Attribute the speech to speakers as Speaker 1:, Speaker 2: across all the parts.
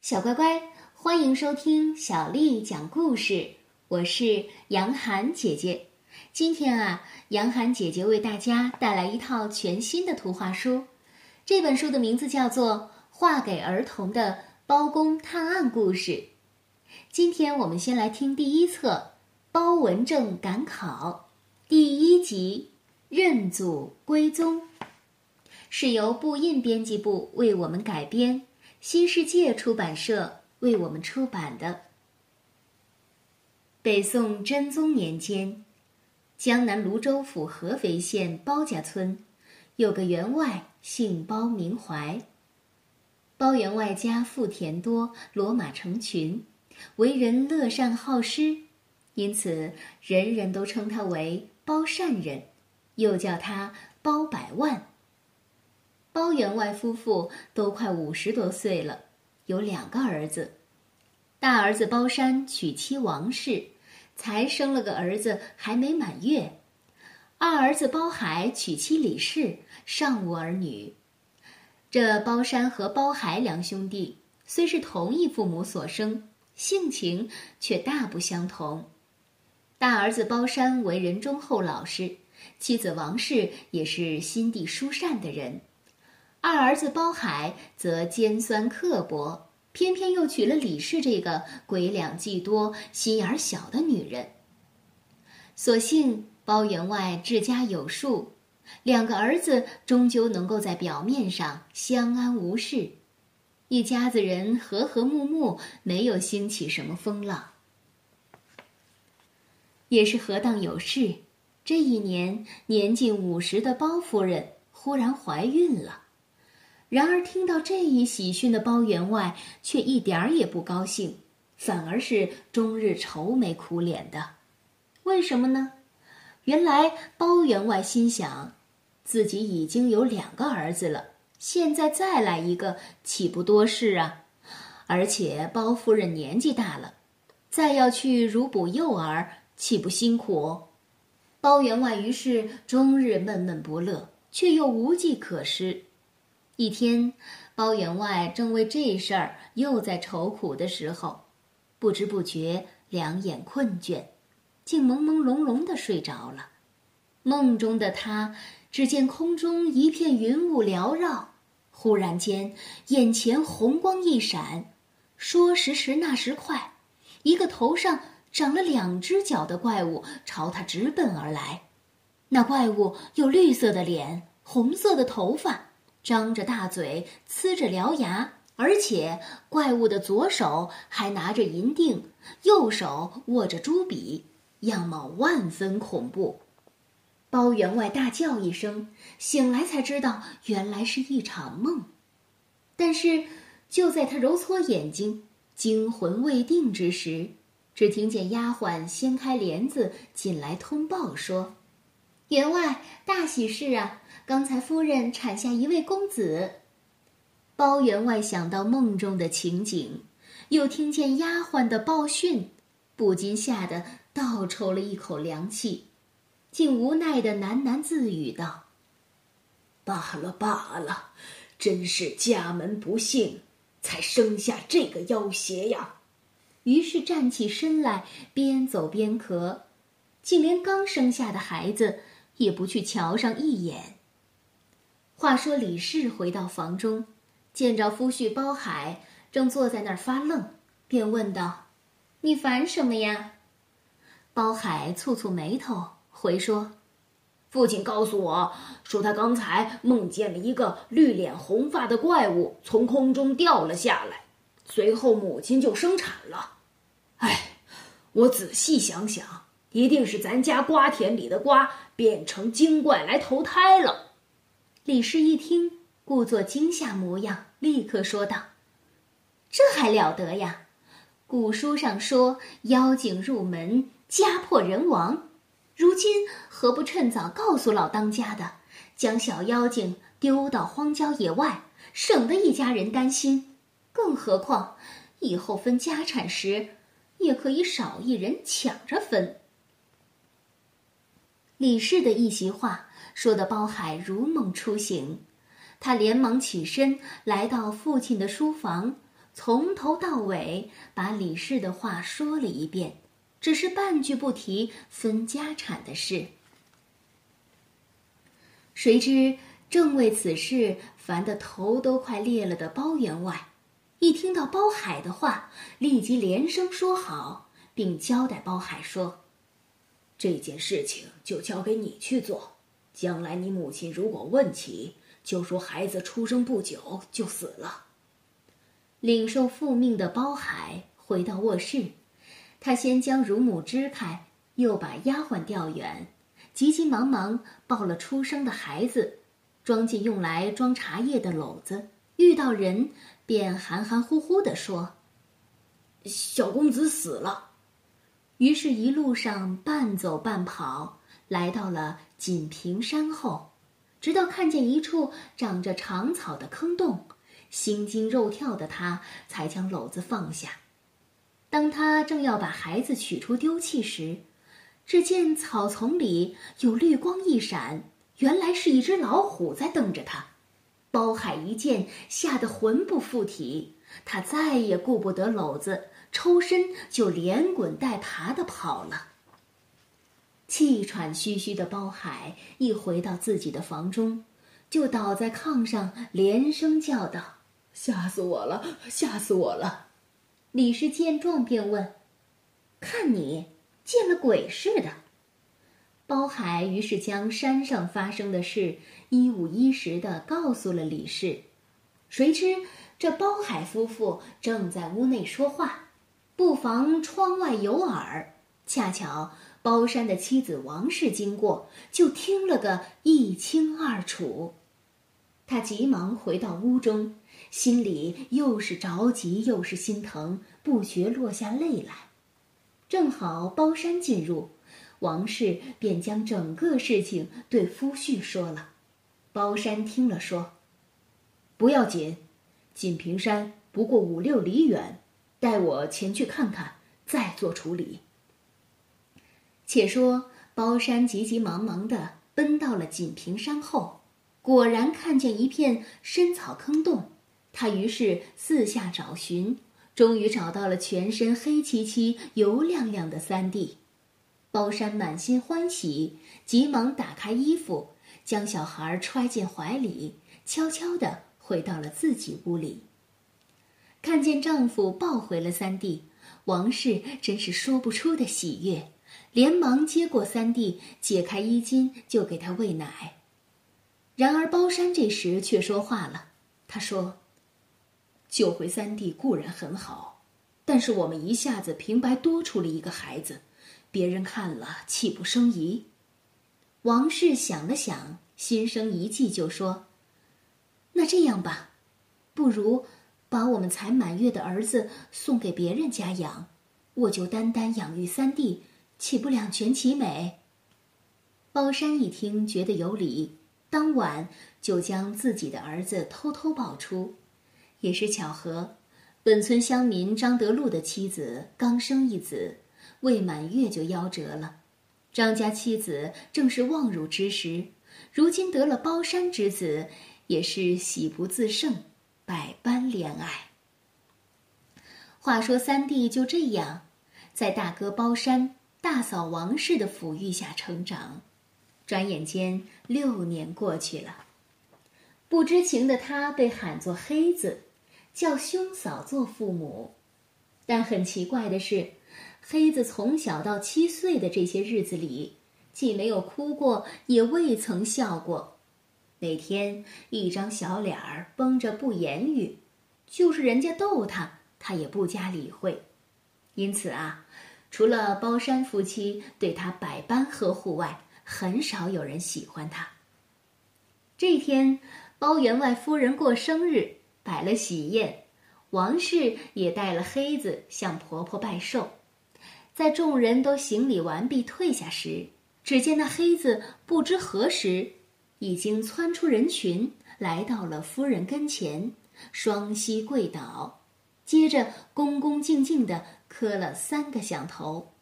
Speaker 1: 小乖乖，欢迎收听小丽讲故事。我是杨涵姐姐。今天啊，杨涵姐姐为大家带来一套全新的图画书。这本书的名字叫做《画给儿童的包公探案故事》。今天我们先来听第一册《包文正赶考》第一集《认祖归宗》，是由布印编辑部为我们改编。新世界出版社为我们出版的。北宋真宗年间，江南泸州府合肥县包家村有个员外，姓包名怀。包员外家富田多，骡马成群，为人乐善好施，因此人人都称他为包善人，又叫他包百万。包员外夫妇都快五十多岁了，有两个儿子。大儿子包山娶妻王氏，才生了个儿子，还没满月；二儿子包海娶妻李氏，尚无儿女。这包山和包海两兄弟虽是同一父母所生，性情却大不相同。大儿子包山为人忠厚老实，妻子王氏也是心地疏善的人。二儿子包海则尖酸刻薄，偏偏又娶了李氏这个鬼两计多、心眼小的女人。所幸包员外治家有术，两个儿子终究能够在表面上相安无事，一家子人和和睦睦，没有兴起什么风浪。也是何当有事，这一年年近五十的包夫人忽然怀孕了。然而，听到这一喜讯的包员外却一点儿也不高兴，反而是终日愁眉苦脸的。为什么呢？原来包员外心想，自己已经有两个儿子了，现在再来一个，岂不多事啊？而且包夫人年纪大了，再要去乳哺幼儿，岂不辛苦？包员外于是终日闷闷不乐，却又无计可施。一天，包员外正为这事儿又在愁苦的时候，不知不觉两眼困倦，竟朦朦胧胧的睡着了。梦中的他只见空中一片云雾缭绕，忽然间眼前红光一闪，说时迟那时快，一个头上长了两只脚的怪物朝他直奔而来。那怪物有绿色的脸，红色的头发。张着大嘴，呲着獠牙，而且怪物的左手还拿着银锭，右手握着朱笔，样貌万分恐怖。包员外大叫一声，醒来才知道原来是一场梦。但是就在他揉搓眼睛、惊魂未定之时，只听见丫鬟掀开帘子进来通报说：“员外，大喜事啊！”刚才夫人产下一位公子，包员外想到梦中的情景，又听见丫鬟的报讯，不禁吓得倒抽了一口凉气，竟无奈的喃喃自语道：“
Speaker 2: 罢了罢了，真是家门不幸，才生下这个妖邪呀！”
Speaker 1: 于是站起身来，边走边咳，竟连刚生下的孩子也不去瞧上一眼。话说李氏回到房中，见着夫婿包海正坐在那儿发愣，便问道：“你烦什么呀？”包海蹙蹙眉头，回说：“
Speaker 2: 父亲告诉我说，他刚才梦见了一个绿脸红发的怪物从空中掉了下来，随后母亲就生产了。哎，我仔细想想，一定是咱家瓜田里的瓜变成精怪来投胎了。”
Speaker 1: 李氏一听，故作惊吓模样，立刻说道：“这还了得呀！古书上说，妖精入门，家破人亡。如今何不趁早告诉老当家的，将小妖精丢到荒郊野外，省得一家人担心。更何况，以后分家产时，也可以少一人抢着分。”李氏的一席话。说的包海如梦初醒，他连忙起身来到父亲的书房，从头到尾把李氏的话说了一遍，只是半句不提分家产的事。谁知正为此事烦得头都快裂了的包员外，一听到包海的话，立即连声说好，并交代包海说：“
Speaker 2: 这件事情就交给你去做。将来你母亲如果问起，就说孩子出生不久就死了。”
Speaker 1: 领受父命的包海回到卧室，他先将乳母支开，又把丫鬟调远。急急忙忙抱了出生的孩子，装进用来装茶叶的篓子。遇到人，便含含糊糊地说：“
Speaker 2: 小公子死了。”
Speaker 1: 于是，一路上半走半跑，来到了锦屏山后，直到看见一处长着长草的坑洞，心惊肉跳的他才将篓子放下。当他正要把孩子取出丢弃时，只见草丛里有绿光一闪，原来是一只老虎在瞪着他。包海一见，吓得魂不附体，他再也顾不得篓子，抽身就连滚带爬的跑了。气喘吁吁的包海一回到自己的房中，就倒在炕上，连声叫道：“
Speaker 2: 吓死我了！吓死我了！”
Speaker 1: 李氏见状便问：“看你。”见了鬼似的，包海于是将山上发生的事一五一十的告诉了李氏。谁知这包海夫妇正在屋内说话，不妨窗外有耳。恰巧包山的妻子王氏经过，就听了个一清二楚。他急忙回到屋中，心里又是着急又是心疼，不觉落下泪来。正好包山进入，王氏便将整个事情对夫婿说了。包山听了说：“
Speaker 2: 不要紧，锦屏山不过五六里远，待我前去看看，再做处理。”
Speaker 1: 且说包山急急忙忙的奔到了锦屏山后，果然看见一片深草坑洞，他于是四下找寻。终于找到了全身黑漆漆、油亮亮的三弟，包山满心欢喜，急忙打开衣服，将小孩揣进怀里，悄悄地回到了自己屋里。看见丈夫抱回了三弟，王氏真是说不出的喜悦，连忙接过三弟，解开衣襟就给他喂奶。然而包山这时却说话了，他说。
Speaker 2: 救回三弟固然很好，但是我们一下子平白多出了一个孩子，别人看了岂不生疑？
Speaker 1: 王氏想了想，心生一计，就说：“那这样吧，不如把我们才满月的儿子送给别人家养，我就单单养育三弟，岂不两全其美？”包山一听，觉得有理，当晚就将自己的儿子偷偷抱出。也是巧合，本村乡民张德禄的妻子刚生一子，未满月就夭折了。张家妻子正是望乳之时，如今得了包山之子，也是喜不自胜，百般怜爱。话说三弟就这样，在大哥包山、大嫂王氏的抚育下成长，转眼间六年过去了，不知情的他被喊作黑子。叫兄嫂做父母，但很奇怪的是，黑子从小到七岁的这些日子里，既没有哭过，也未曾笑过。每天一张小脸儿绷着不言语，就是人家逗他，他也不加理会。因此啊，除了包山夫妻对他百般呵护外，很少有人喜欢他。这天，包员外夫人过生日。摆了喜宴，王氏也带了黑子向婆婆拜寿。在众人都行礼完毕退下时，只见那黑子不知何时已经窜出人群，来到了夫人跟前，双膝跪倒，接着恭恭敬敬地磕了三个响头。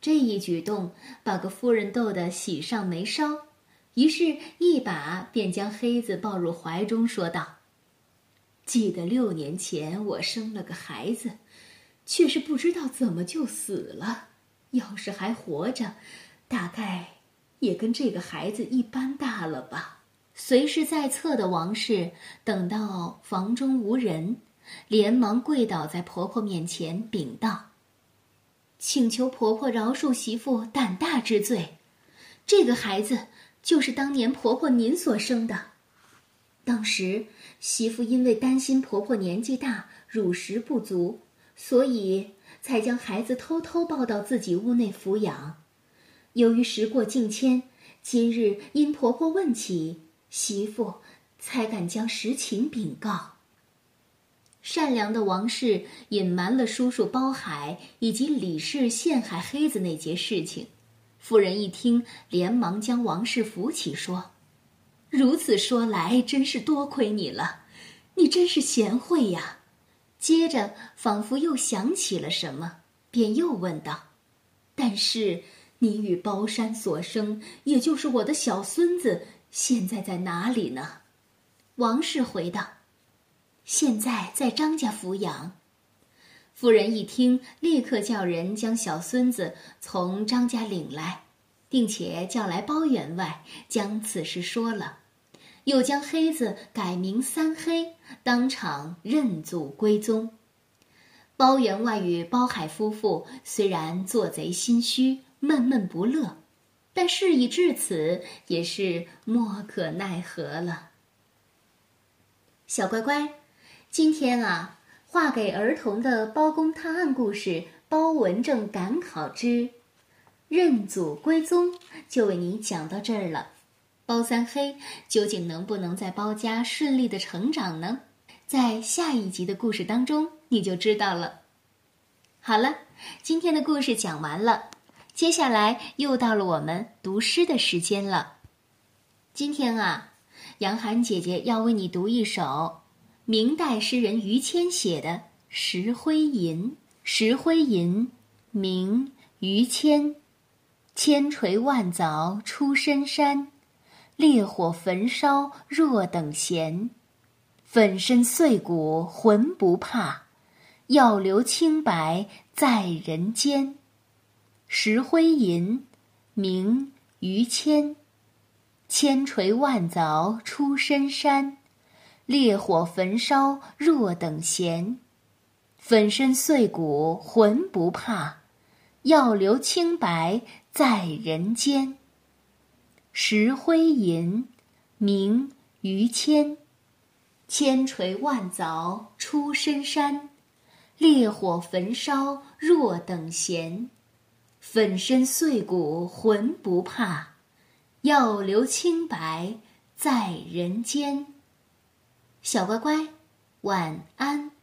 Speaker 1: 这一举动把个夫人逗得喜上眉梢，于是，一把便将黑子抱入怀中，说道。记得六年前我生了个孩子，却是不知道怎么就死了。要是还活着，大概也跟这个孩子一般大了吧。随侍在侧的王氏等到房中无人，连忙跪倒在婆婆面前禀道：“请求婆婆饶恕媳妇胆大之罪。这个孩子就是当年婆婆您所生的。当时。”媳妇因为担心婆婆年纪大，乳食不足，所以才将孩子偷偷抱到自己屋内抚养。由于时过境迁，今日因婆婆问起，媳妇才敢将实情禀告。善良的王氏隐瞒了叔叔包海以及李氏陷害黑子那件事情。夫人一听，连忙将王氏扶起，说。如此说来，真是多亏你了，你真是贤惠呀。接着，仿佛又想起了什么，便又问道：“但是你与包山所生，也就是我的小孙子，现在在哪里呢？”王氏回道：“现在在张家抚养。”夫人一听，立刻叫人将小孙子从张家领来。并且叫来包员外，将此事说了，又将黑子改名三黑，当场认祖归宗。包员外与包海夫妇虽然做贼心虚、闷闷不乐，但事已至此，也是莫可奈何了。小乖乖，今天啊，画给儿童的包公探案故事《包文正赶考之》。认祖归宗就为你讲到这儿了，包三黑究竟能不能在包家顺利的成长呢？在下一集的故事当中你就知道了。好了，今天的故事讲完了，接下来又到了我们读诗的时间了。今天啊，杨涵姐姐要为你读一首明代诗人于谦写的《石灰吟》。《石灰吟》，名于谦。千锤万凿出深山，烈火焚烧若等闲。粉身碎骨浑不怕，要留清白在人间。石灰吟，名于谦。千锤万凿出深山，烈火焚烧若等闲。粉身碎骨浑不怕，要留清白。在人间，石灰吟，名于谦。千锤万凿出深山，烈火焚烧若等闲。粉身碎骨浑不怕，要留清白在人间。小乖乖，晚安。